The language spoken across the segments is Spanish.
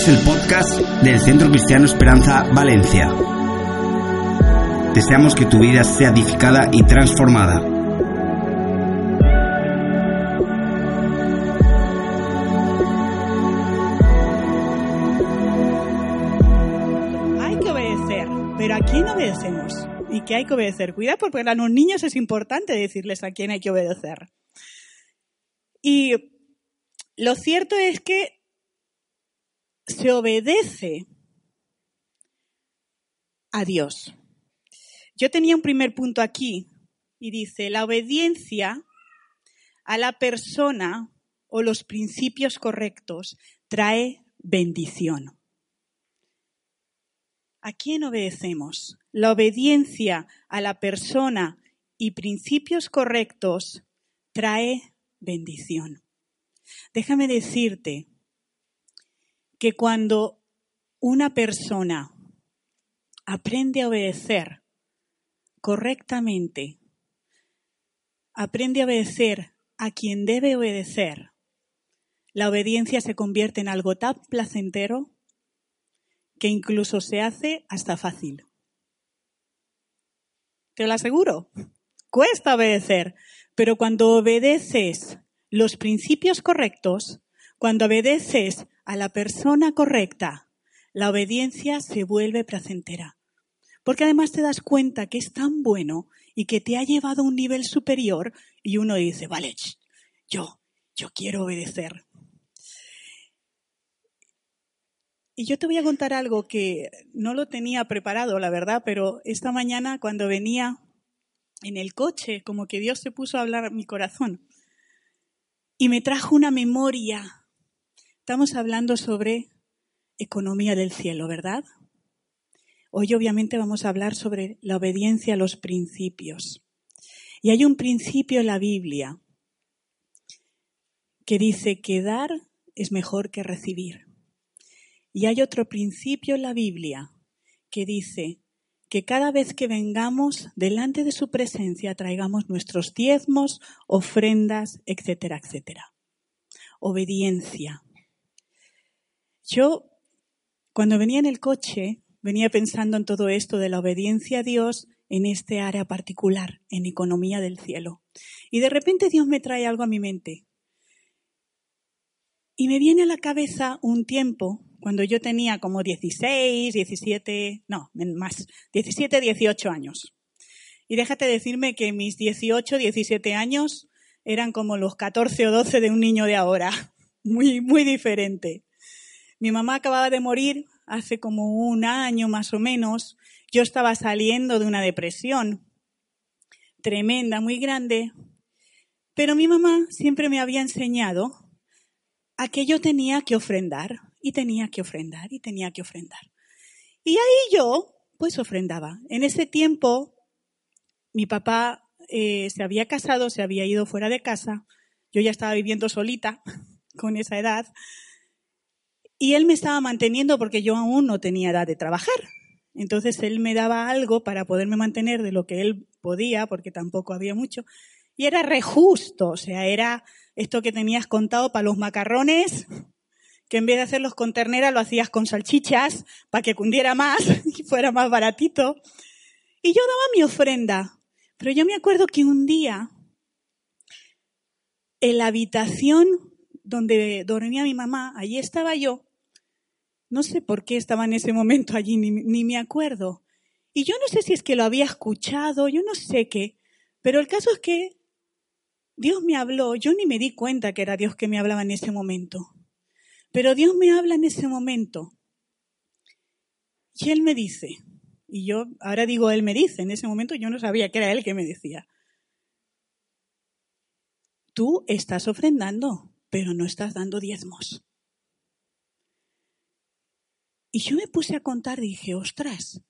Escuchas el podcast del Centro Cristiano Esperanza Valencia. Deseamos que tu vida sea edificada y transformada. Hay que obedecer, pero ¿a quién obedecemos? ¿Y qué hay que obedecer? Cuidado porque a los niños es importante decirles a quién hay que obedecer. Y lo cierto es que se obedece a Dios. Yo tenía un primer punto aquí y dice, la obediencia a la persona o los principios correctos trae bendición. ¿A quién obedecemos? La obediencia a la persona y principios correctos trae bendición. Déjame decirte que cuando una persona aprende a obedecer correctamente, aprende a obedecer a quien debe obedecer, la obediencia se convierte en algo tan placentero que incluso se hace hasta fácil. Te lo aseguro, cuesta obedecer, pero cuando obedeces los principios correctos, cuando obedeces a la persona correcta, la obediencia se vuelve placentera. Porque además te das cuenta que es tan bueno y que te ha llevado a un nivel superior y uno dice, vale, yo, yo quiero obedecer. Y yo te voy a contar algo que no lo tenía preparado, la verdad, pero esta mañana cuando venía en el coche, como que Dios se puso a hablar mi corazón y me trajo una memoria. Estamos hablando sobre economía del cielo, ¿verdad? Hoy obviamente vamos a hablar sobre la obediencia a los principios. Y hay un principio en la Biblia que dice que dar es mejor que recibir. Y hay otro principio en la Biblia que dice que cada vez que vengamos delante de su presencia traigamos nuestros diezmos, ofrendas, etcétera, etcétera. Obediencia. Yo, cuando venía en el coche, venía pensando en todo esto de la obediencia a Dios en este área particular, en economía del cielo. Y de repente Dios me trae algo a mi mente. Y me viene a la cabeza un tiempo cuando yo tenía como 16, 17, no, más, 17, 18 años. Y déjate decirme que mis 18, 17 años eran como los 14 o 12 de un niño de ahora. Muy, muy diferente. Mi mamá acababa de morir hace como un año más o menos. Yo estaba saliendo de una depresión tremenda, muy grande. Pero mi mamá siempre me había enseñado a que yo tenía que ofrendar y tenía que ofrendar y tenía que ofrendar. Y ahí yo, pues ofrendaba. En ese tiempo, mi papá eh, se había casado, se había ido fuera de casa, yo ya estaba viviendo solita con esa edad, y él me estaba manteniendo porque yo aún no tenía edad de trabajar. Entonces él me daba algo para poderme mantener de lo que él podía, porque tampoco había mucho, y era re justo, o sea, era esto que tenías contado para los macarrones, que en vez de hacerlos con ternera lo hacías con salchichas para que cundiera más y fuera más baratito. Y yo daba mi ofrenda. Pero yo me acuerdo que un día, en la habitación donde dormía mi mamá, allí estaba yo. No sé por qué estaba en ese momento allí, ni, ni me acuerdo. Y yo no sé si es que lo había escuchado, yo no sé qué. Pero el caso es que Dios me habló, yo ni me di cuenta que era Dios que me hablaba en ese momento. Pero Dios me habla en ese momento. Y Él me dice, y yo ahora digo Él me dice, en ese momento yo no sabía que era Él que me decía. Tú estás ofrendando, pero no estás dando diezmos. Y yo me puse a contar y dije, ostras,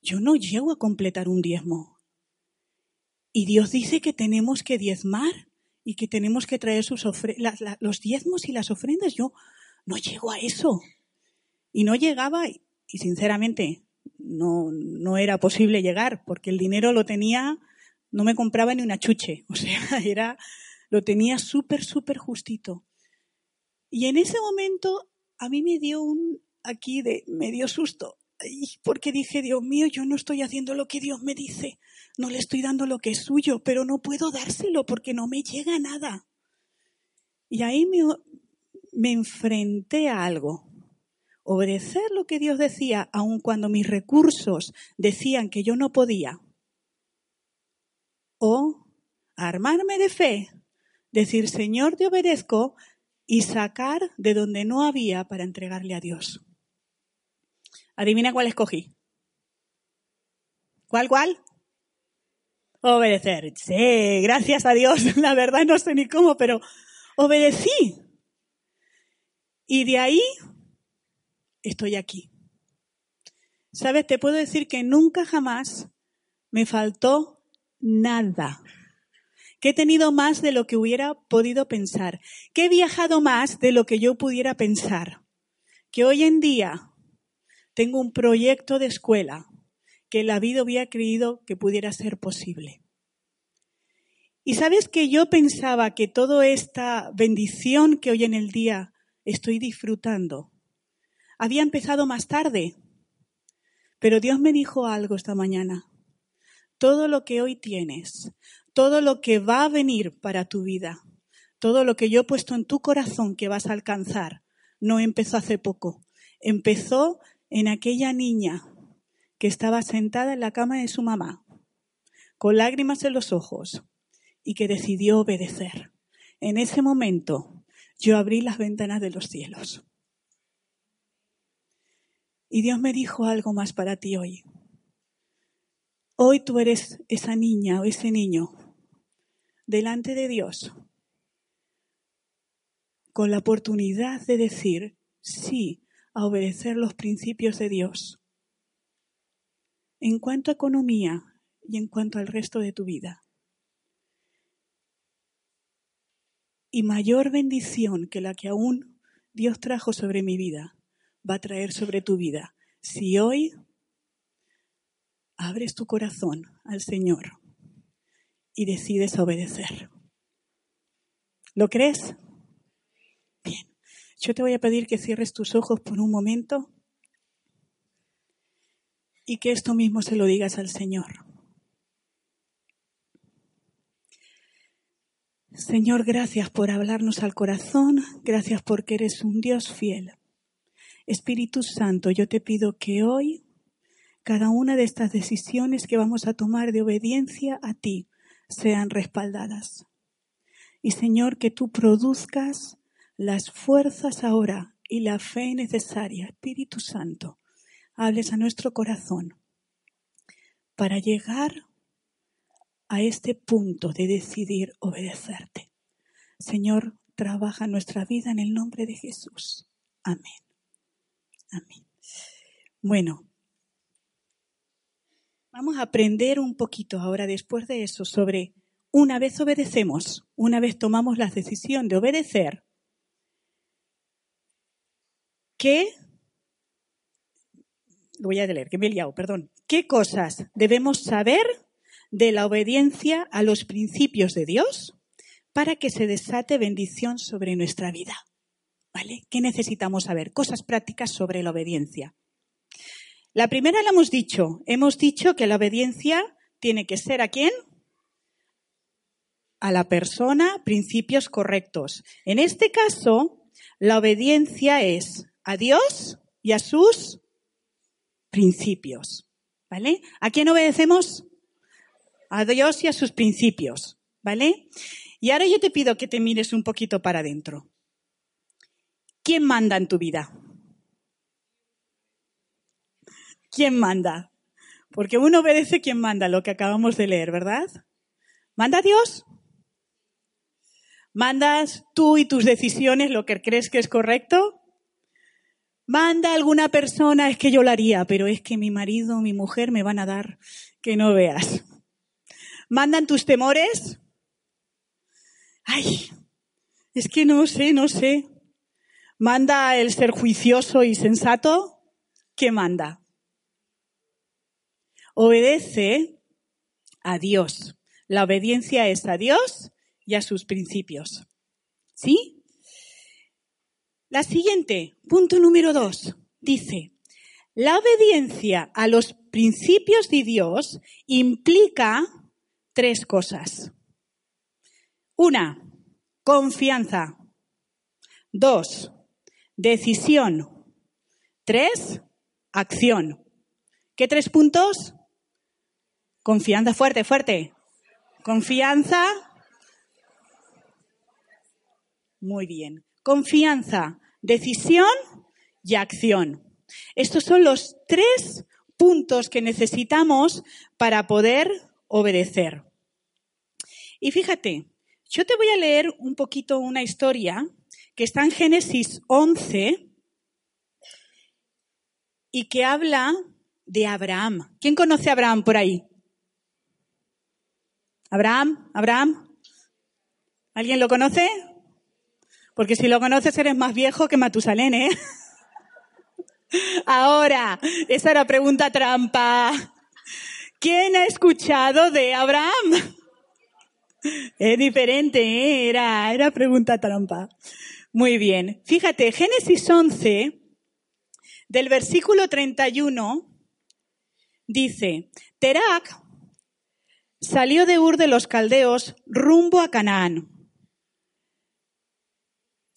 yo no llego a completar un diezmo. Y Dios dice que tenemos que diezmar y que tenemos que traer sus los diezmos y las ofrendas. Yo no llego a eso. Y no llegaba y, sinceramente no, no era posible llegar porque el dinero lo tenía, no me compraba ni una chuche, o sea, era, lo tenía súper, súper justito. Y en ese momento a mí me dio un, aquí de medio susto, porque dije, Dios mío, yo no estoy haciendo lo que Dios me dice, no le estoy dando lo que es suyo, pero no puedo dárselo porque no me llega nada. Y ahí me, me enfrenté a algo. Obedecer lo que Dios decía, aun cuando mis recursos decían que yo no podía. O armarme de fe, decir, Señor, te obedezco y sacar de donde no había para entregarle a Dios. Adivina cuál escogí. ¿Cuál, cuál? Obedecer. Sí, gracias a Dios. La verdad no sé ni cómo, pero obedecí. Y de ahí estoy aquí. ¿Sabes? Te puedo decir que nunca jamás me faltó nada. Que he tenido más de lo que hubiera podido pensar. Que he viajado más de lo que yo pudiera pensar. Que hoy en día tengo un proyecto de escuela que la vida había creído que pudiera ser posible. Y sabes que yo pensaba que toda esta bendición que hoy en el día estoy disfrutando había empezado más tarde. Pero Dios me dijo algo esta mañana. Todo lo que hoy tienes, todo lo que va a venir para tu vida, todo lo que yo he puesto en tu corazón que vas a alcanzar, no empezó hace poco. Empezó en aquella niña que estaba sentada en la cama de su mamá, con lágrimas en los ojos, y que decidió obedecer. En ese momento yo abrí las ventanas de los cielos. Y Dios me dijo algo más para ti hoy. Hoy tú eres esa niña o ese niño delante de Dios con la oportunidad de decir, sí, a obedecer los principios de Dios. En cuanto a economía y en cuanto al resto de tu vida. Y mayor bendición que la que aún Dios trajo sobre mi vida, va a traer sobre tu vida. Si hoy abres tu corazón al Señor y decides obedecer. ¿Lo crees? Yo te voy a pedir que cierres tus ojos por un momento y que esto mismo se lo digas al Señor. Señor, gracias por hablarnos al corazón, gracias porque eres un Dios fiel. Espíritu Santo, yo te pido que hoy cada una de estas decisiones que vamos a tomar de obediencia a ti sean respaldadas. Y Señor, que tú produzcas las fuerzas ahora y la fe necesaria, Espíritu Santo, hables a nuestro corazón para llegar a este punto de decidir obedecerte. Señor, trabaja nuestra vida en el nombre de Jesús. Amén. Amén. Bueno, vamos a aprender un poquito ahora después de eso sobre una vez obedecemos, una vez tomamos la decisión de obedecer, ¿Qué? Voy a leer, que me perdón. ¿Qué cosas debemos saber de la obediencia a los principios de Dios para que se desate bendición sobre nuestra vida? ¿Vale? ¿Qué necesitamos saber? Cosas prácticas sobre la obediencia. La primera la hemos dicho. Hemos dicho que la obediencia tiene que ser a quién? A la persona, principios correctos. En este caso, la obediencia es a Dios y a sus principios. ¿Vale? ¿A quién obedecemos? A Dios y a sus principios. ¿Vale? Y ahora yo te pido que te mires un poquito para adentro. ¿Quién manda en tu vida? ¿Quién manda? Porque uno obedece quien manda, lo que acabamos de leer, ¿verdad? ¿Manda Dios? ¿Mandas tú y tus decisiones lo que crees que es correcto? Manda alguna persona, es que yo lo haría, pero es que mi marido mi mujer me van a dar que no veas. ¿Mandan tus temores? Ay, es que no sé, no sé. ¿Manda el ser juicioso y sensato? ¿Qué manda? Obedece a Dios. La obediencia es a Dios y a sus principios. ¿Sí? La siguiente, punto número dos. dice, la obediencia a los principios de Dios implica tres cosas. Una, confianza. Dos, decisión. Tres, acción. ¿Qué tres puntos? Confianza fuerte, fuerte. Confianza. Muy bien. Confianza, decisión y acción. Estos son los tres puntos que necesitamos para poder obedecer. Y fíjate, yo te voy a leer un poquito una historia que está en Génesis 11 y que habla de Abraham. ¿Quién conoce a Abraham por ahí? Abraham, Abraham. ¿Alguien lo conoce? Porque si lo conoces eres más viejo que Matusalén, ¿eh? Ahora, esa era pregunta trampa. ¿Quién ha escuchado de Abraham? Es diferente, ¿eh? era, era pregunta trampa. Muy bien. Fíjate, Génesis 11, del versículo 31, dice, Terak salió de Ur de los Caldeos rumbo a Canaán.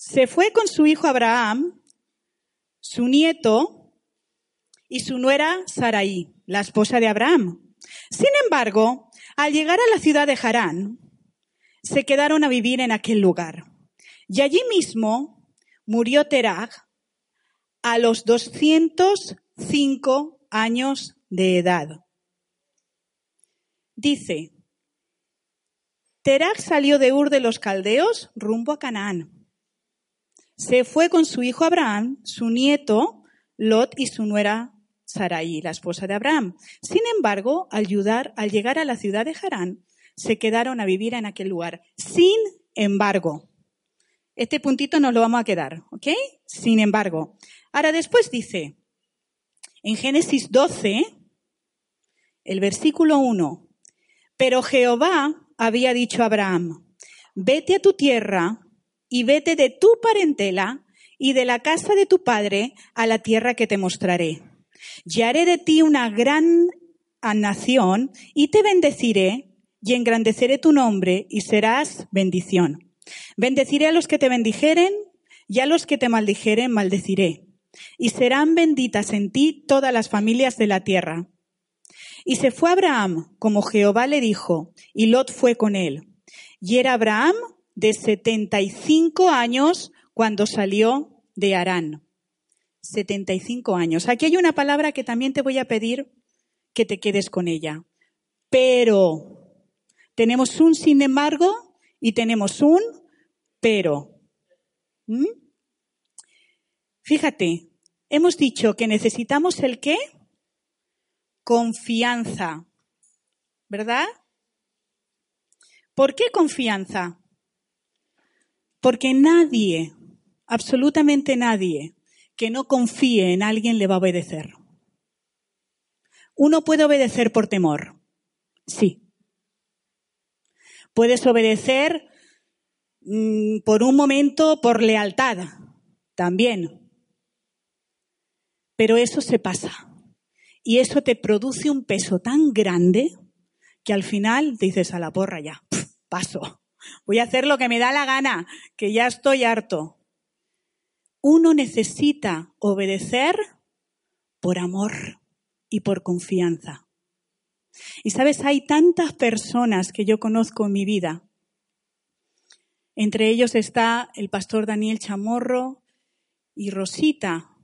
Se fue con su hijo Abraham su nieto y su nuera Saraí, la esposa de Abraham. Sin embargo, al llegar a la ciudad de Harán, se quedaron a vivir en aquel lugar. Y allí mismo murió Terag a los 205 años de edad. Dice, Terag salió de Ur de los Caldeos rumbo a Canaán se fue con su hijo Abraham, su nieto Lot y su nuera Sarai, la esposa de Abraham. Sin embargo, al, llegar a la ciudad de Harán, se quedaron a vivir en aquel lugar. Sin embargo, este puntito nos lo vamos a quedar, ¿ok? Sin embargo. Ahora después dice, en Génesis 12, el versículo 1, pero Jehová había dicho a Abraham, vete a tu tierra y vete de tu parentela y de la casa de tu padre a la tierra que te mostraré. Y haré de ti una gran nación y te bendeciré y engrandeceré tu nombre y serás bendición. Bendeciré a los que te bendijeren y a los que te maldijeren maldeciré. Y serán benditas en ti todas las familias de la tierra. Y se fue Abraham como Jehová le dijo, y Lot fue con él. Y era Abraham de 75 años cuando salió de Arán. 75 años. Aquí hay una palabra que también te voy a pedir que te quedes con ella. Pero. Tenemos un sin embargo y tenemos un pero. ¿Mm? Fíjate, hemos dicho que necesitamos el qué? Confianza. ¿Verdad? ¿Por qué confianza? Porque nadie, absolutamente nadie, que no confíe en alguien le va a obedecer. Uno puede obedecer por temor, sí. Puedes obedecer mm, por un momento por lealtad, también. Pero eso se pasa. Y eso te produce un peso tan grande que al final dices a la porra ya, paso. Voy a hacer lo que me da la gana, que ya estoy harto. Uno necesita obedecer por amor y por confianza. Y sabes, hay tantas personas que yo conozco en mi vida. Entre ellos está el pastor Daniel Chamorro y Rosita,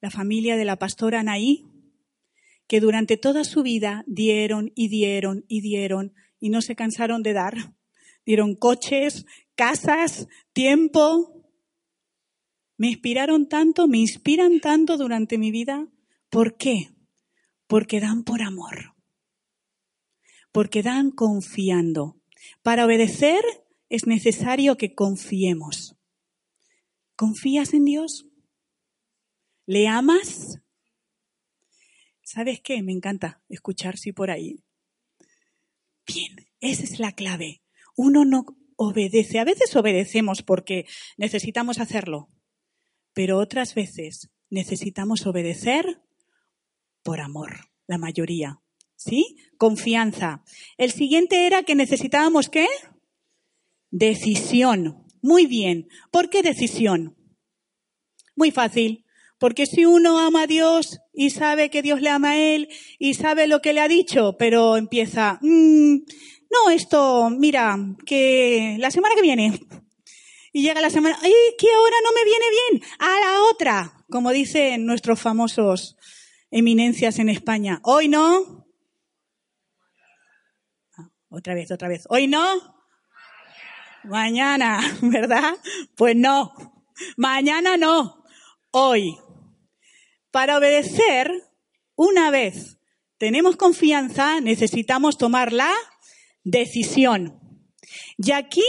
la familia de la pastora Anaí, que durante toda su vida dieron y dieron y dieron y no se cansaron de dar dieron coches, casas, tiempo. Me inspiraron tanto, me inspiran tanto durante mi vida. ¿Por qué? Porque dan por amor. Porque dan confiando. Para obedecer es necesario que confiemos. ¿Confías en Dios? ¿Le amas? ¿Sabes qué? Me encanta escuchar si por ahí. Bien, esa es la clave uno no obedece. A veces obedecemos porque necesitamos hacerlo, pero otras veces necesitamos obedecer por amor, la mayoría. ¿Sí? Confianza. El siguiente era que necesitábamos qué? Decisión. Muy bien. ¿Por qué decisión? Muy fácil. Porque si uno ama a Dios y sabe que Dios le ama a él y sabe lo que le ha dicho, pero empieza, mm, no, esto, mira, que la semana que viene. Y llega la semana, ay, que ahora no me viene bien, a la otra, como dicen nuestros famosos eminencias en España. Hoy no. Ah, otra vez, otra vez. Hoy no. Mañana, ¿verdad? Pues no. Mañana no. Hoy. Para obedecer, una vez tenemos confianza, necesitamos tomar la decisión. Y aquí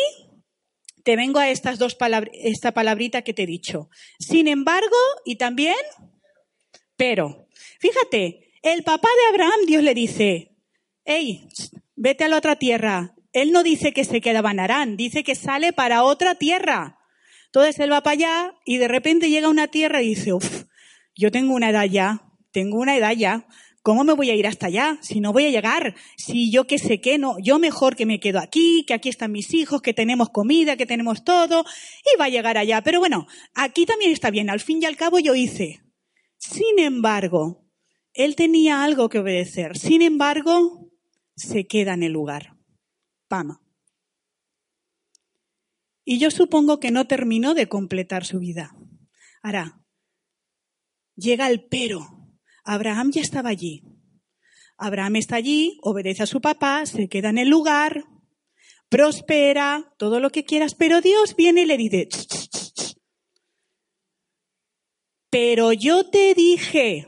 te vengo a estas dos palabras, esta palabrita que te he dicho. Sin embargo, y también, pero. Fíjate, el papá de Abraham, Dios le dice, hey, vete a la otra tierra. Él no dice que se queda en Arán, dice que sale para otra tierra. Entonces él va para allá y de repente llega a una tierra y dice, uff, yo tengo una edad ya, tengo una edad ya, ¿cómo me voy a ir hasta allá? Si no voy a llegar, si yo qué sé qué, no, yo mejor que me quedo aquí, que aquí están mis hijos, que tenemos comida, que tenemos todo, y va a llegar allá. Pero bueno, aquí también está bien, al fin y al cabo yo hice. Sin embargo, él tenía algo que obedecer. Sin embargo, se queda en el lugar. Pama. Y yo supongo que no terminó de completar su vida. Ahora, llega el pero. Abraham ya estaba allí. Abraham está allí, obedece a su papá, se queda en el lugar, prospera, todo lo que quieras, pero Dios viene y le dice, pero yo te dije,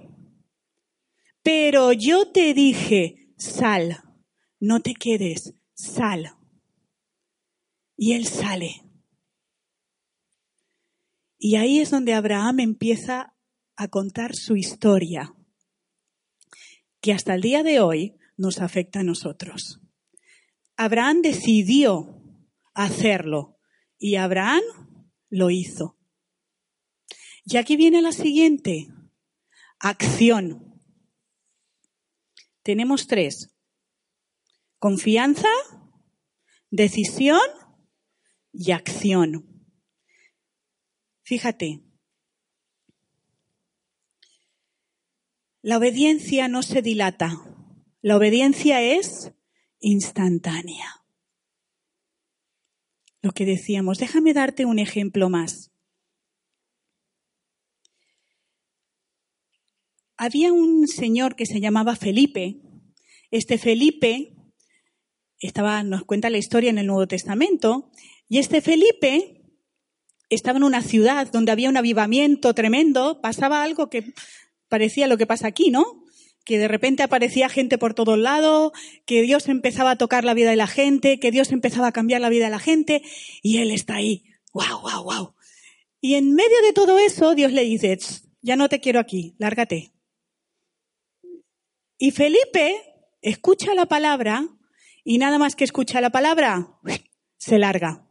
pero yo te dije, sal, no te quedes, sal. Y él sale. Y ahí es donde Abraham empieza a contar su historia, que hasta el día de hoy nos afecta a nosotros. Abraham decidió hacerlo y Abraham lo hizo. Y aquí viene la siguiente, acción. Tenemos tres. Confianza, decisión y acción. Fíjate, La obediencia no se dilata. La obediencia es instantánea. Lo que decíamos, déjame darte un ejemplo más. Había un señor que se llamaba Felipe. Este Felipe estaba, nos cuenta la historia en el Nuevo Testamento, y este Felipe estaba en una ciudad donde había un avivamiento tremendo, pasaba algo que parecía lo que pasa aquí, ¿no? Que de repente aparecía gente por todos lados, que Dios empezaba a tocar la vida de la gente, que Dios empezaba a cambiar la vida de la gente, y Él está ahí. ¡Wow, wow, wow! Y en medio de todo eso, Dios le dice, ya no te quiero aquí, lárgate. Y Felipe escucha la palabra y nada más que escucha la palabra, se larga.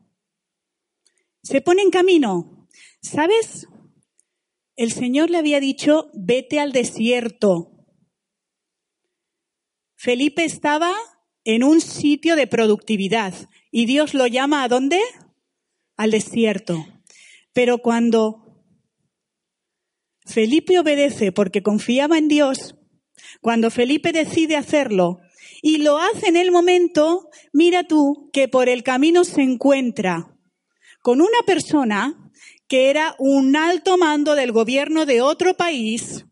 Se pone en camino. ¿Sabes? El Señor le había dicho, vete al desierto. Felipe estaba en un sitio de productividad y Dios lo llama a dónde? Al desierto. Pero cuando Felipe obedece porque confiaba en Dios, cuando Felipe decide hacerlo y lo hace en el momento, mira tú que por el camino se encuentra con una persona que era un alto mando del gobierno de otro país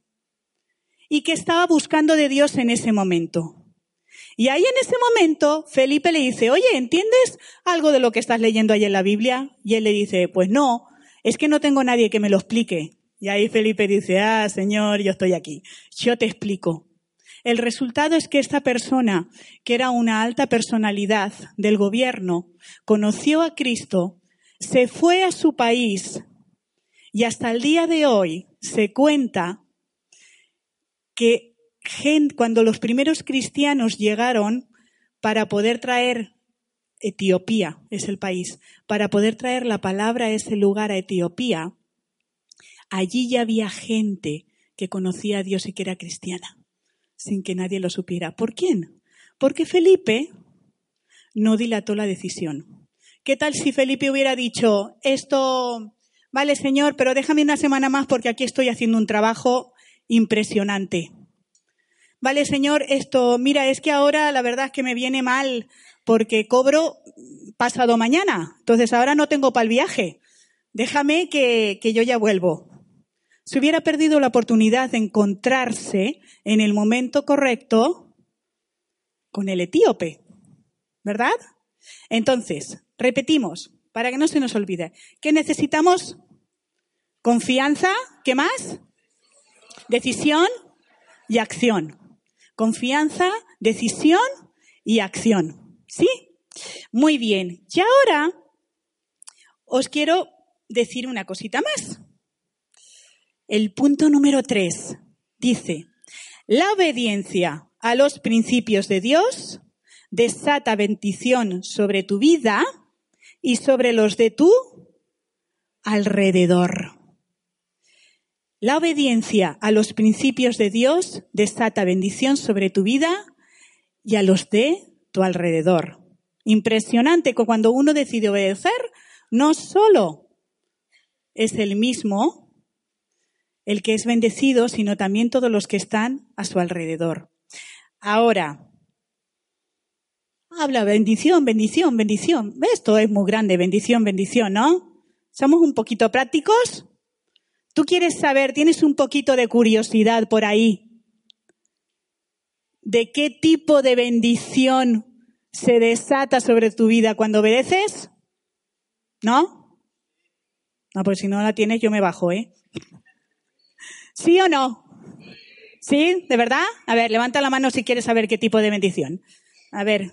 y que estaba buscando de Dios en ese momento. Y ahí en ese momento Felipe le dice, oye, ¿entiendes algo de lo que estás leyendo ahí en la Biblia? Y él le dice, pues no, es que no tengo nadie que me lo explique. Y ahí Felipe dice, ah, Señor, yo estoy aquí, yo te explico. El resultado es que esta persona, que era una alta personalidad del gobierno, conoció a Cristo se fue a su país y hasta el día de hoy se cuenta que cuando los primeros cristianos llegaron para poder traer Etiopía, es el país, para poder traer la palabra a ese lugar a Etiopía, allí ya había gente que conocía a Dios y que era cristiana, sin que nadie lo supiera. ¿Por quién? Porque Felipe no dilató la decisión. ¿Qué tal si Felipe hubiera dicho, esto, vale Señor, pero déjame una semana más porque aquí estoy haciendo un trabajo impresionante? Vale Señor, esto, mira, es que ahora la verdad es que me viene mal porque cobro pasado mañana, entonces ahora no tengo para el viaje. Déjame que, que yo ya vuelvo. Se hubiera perdido la oportunidad de encontrarse en el momento correcto con el etíope, ¿verdad? Entonces, repetimos, para que no se nos olvide, ¿qué necesitamos? Confianza, ¿qué más? Decisión y acción. Confianza, decisión y acción. ¿Sí? Muy bien. Y ahora os quiero decir una cosita más. El punto número tres dice, la obediencia a los principios de Dios desata bendición sobre tu vida y sobre los de tu alrededor. La obediencia a los principios de Dios desata bendición sobre tu vida y a los de tu alrededor. Impresionante que cuando uno decide obedecer, no solo es el mismo el que es bendecido, sino también todos los que están a su alrededor. Ahora, habla bendición, bendición, bendición. Esto es muy grande, bendición, bendición, ¿no? ¿Somos un poquito prácticos? ¿Tú quieres saber, tienes un poquito de curiosidad por ahí? ¿De qué tipo de bendición se desata sobre tu vida cuando obedeces? ¿No? No, pues si no la tienes yo me bajo, ¿eh? ¿Sí o no? ¿Sí? ¿De verdad? A ver, levanta la mano si quieres saber qué tipo de bendición. A ver,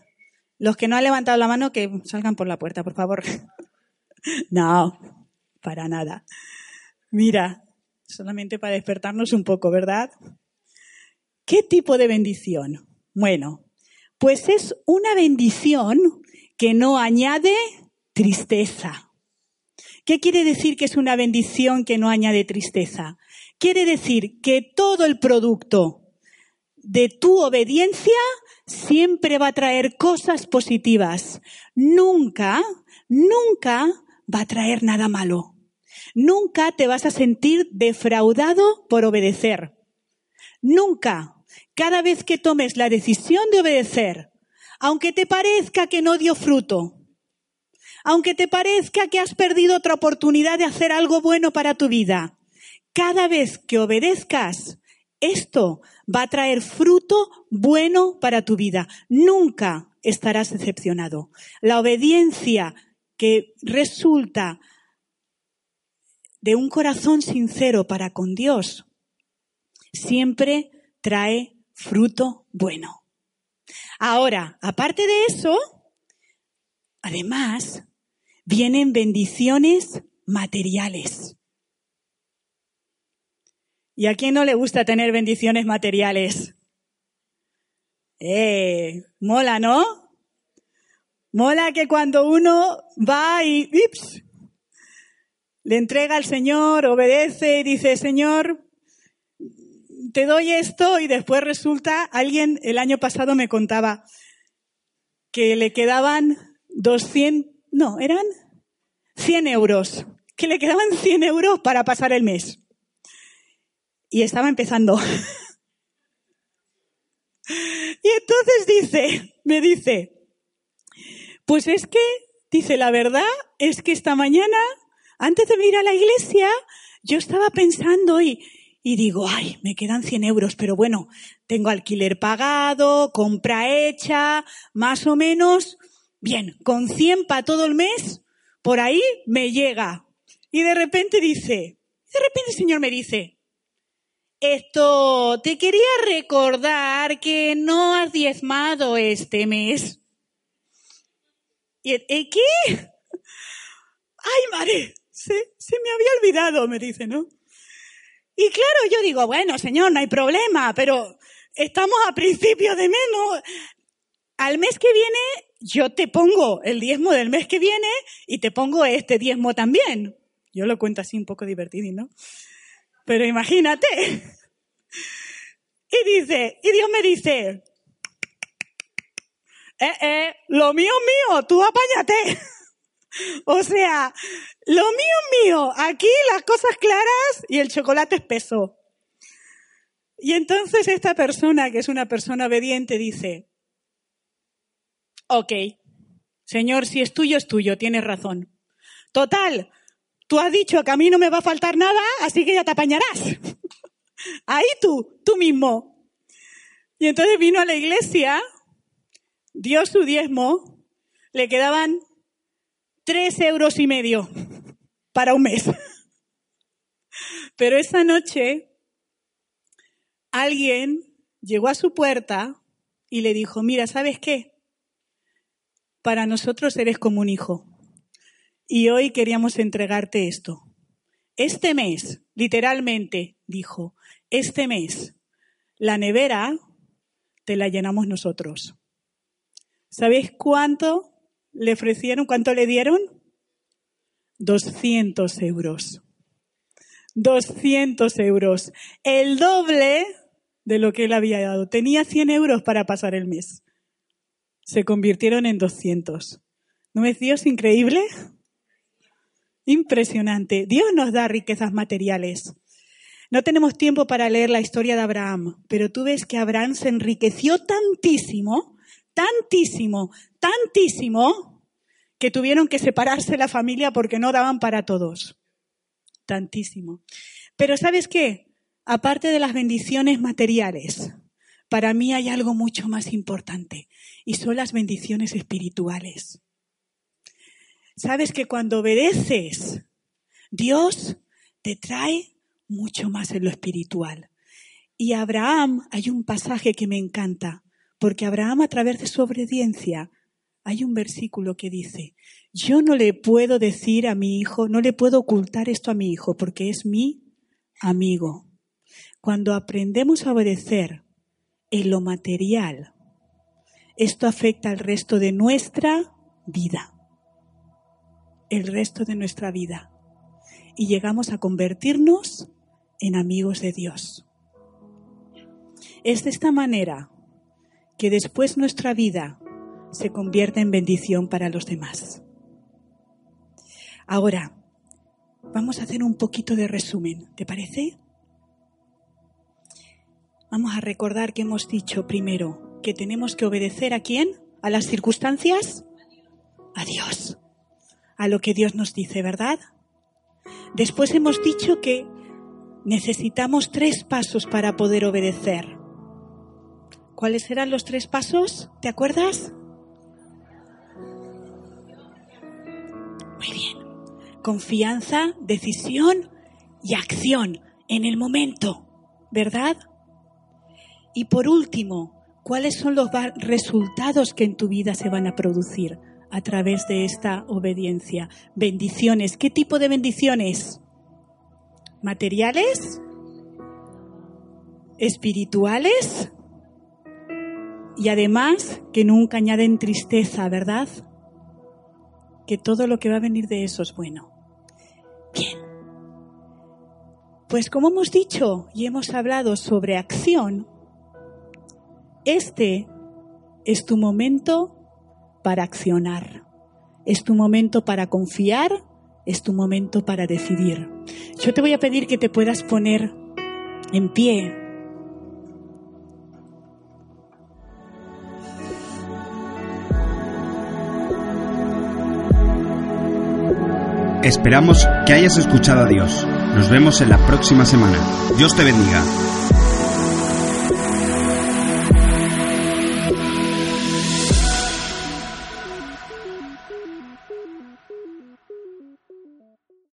los que no han levantado la mano, que salgan por la puerta, por favor. no, para nada. Mira, solamente para despertarnos un poco, ¿verdad? ¿Qué tipo de bendición? Bueno, pues es una bendición que no añade tristeza. ¿Qué quiere decir que es una bendición que no añade tristeza? Quiere decir que todo el producto de tu obediencia siempre va a traer cosas positivas. Nunca, nunca va a traer nada malo. Nunca te vas a sentir defraudado por obedecer. Nunca. Cada vez que tomes la decisión de obedecer, aunque te parezca que no dio fruto, aunque te parezca que has perdido otra oportunidad de hacer algo bueno para tu vida, cada vez que obedezcas, esto va a traer fruto bueno para tu vida. Nunca estarás decepcionado. La obediencia que resulta de un corazón sincero para con Dios siempre trae fruto bueno. Ahora, aparte de eso, además, vienen bendiciones materiales. ¿Y a quién no le gusta tener bendiciones materiales? Eh, mola, ¿no? Mola que cuando uno va y le entrega al Señor, obedece y dice, Señor, te doy esto y después resulta, alguien el año pasado me contaba que le quedaban 200, no, eran 100 euros, que le quedaban 100 euros para pasar el mes y estaba empezando. y entonces dice, me dice, pues es que, dice, la verdad es que esta mañana, antes de ir a la iglesia, yo estaba pensando y, y digo, ay, me quedan 100 euros, pero bueno, tengo alquiler pagado, compra hecha, más o menos, bien, con 100 para todo el mes, por ahí me llega. Y de repente dice, de repente el Señor me dice, esto, te quería recordar que no has diezmado este mes. ¿Y qué? Ay, madre, se, se me había olvidado, me dice, ¿no? Y claro, yo digo, bueno, señor, no hay problema, pero estamos a principio de mes, ¿no? Al mes que viene, yo te pongo el diezmo del mes que viene y te pongo este diezmo también. Yo lo cuento así un poco divertido, ¿no? Pero imagínate. Y dice, y Dios me dice, eh, eh, lo mío mío, tú apáñate. o sea, lo mío mío, aquí las cosas claras y el chocolate espeso. Y entonces esta persona, que es una persona obediente, dice, ok, Señor, si es tuyo, es tuyo, tienes razón. Total, tú has dicho que a mí no me va a faltar nada, así que ya te apañarás. Ahí tú, tú mismo. Y entonces vino a la iglesia, dio su diezmo, le quedaban tres euros y medio para un mes. Pero esa noche alguien llegó a su puerta y le dijo, mira, ¿sabes qué? Para nosotros eres como un hijo. Y hoy queríamos entregarte esto. Este mes, literalmente, dijo, este mes, la nevera te la llenamos nosotros. ¿Sabes cuánto le ofrecieron? ¿Cuánto le dieron? 200 euros. 200 euros. El doble de lo que él había dado. Tenía 100 euros para pasar el mes. Se convirtieron en 200. ¿No es Dios increíble? Impresionante. Dios nos da riquezas materiales. No tenemos tiempo para leer la historia de Abraham, pero tú ves que Abraham se enriqueció tantísimo, tantísimo, tantísimo, que tuvieron que separarse la familia porque no daban para todos tantísimo. Pero ¿sabes qué? Aparte de las bendiciones materiales, para mí hay algo mucho más importante y son las bendiciones espirituales. Sabes que cuando obedeces, Dios te trae mucho más en lo espiritual. Y Abraham, hay un pasaje que me encanta, porque Abraham a través de su obediencia, hay un versículo que dice, yo no le puedo decir a mi hijo, no le puedo ocultar esto a mi hijo porque es mi amigo. Cuando aprendemos a obedecer en lo material, esto afecta al resto de nuestra vida. El resto de nuestra vida. Y llegamos a convertirnos en amigos de Dios. Es de esta manera que después nuestra vida se convierte en bendición para los demás. Ahora, vamos a hacer un poquito de resumen, ¿te parece? Vamos a recordar que hemos dicho primero que tenemos que obedecer a quién? ¿A las circunstancias? A Dios. A lo que Dios nos dice, ¿verdad? Después hemos dicho que necesitamos tres pasos para poder obedecer. ¿Cuáles serán los tres pasos? ¿Te acuerdas? Muy bien confianza, decisión y acción en el momento, ¿verdad? Y por último, ¿cuáles son los resultados que en tu vida se van a producir a través de esta obediencia? Bendiciones. ¿Qué tipo de bendiciones? ¿Materiales? ¿Espirituales? Y además que nunca añaden tristeza, ¿verdad? que todo lo que va a venir de eso es bueno. Bien. Pues como hemos dicho y hemos hablado sobre acción, este es tu momento para accionar. Es tu momento para confiar, es tu momento para decidir. Yo te voy a pedir que te puedas poner en pie Esperamos que hayas escuchado a Dios. Nos vemos en la próxima semana. Dios te bendiga.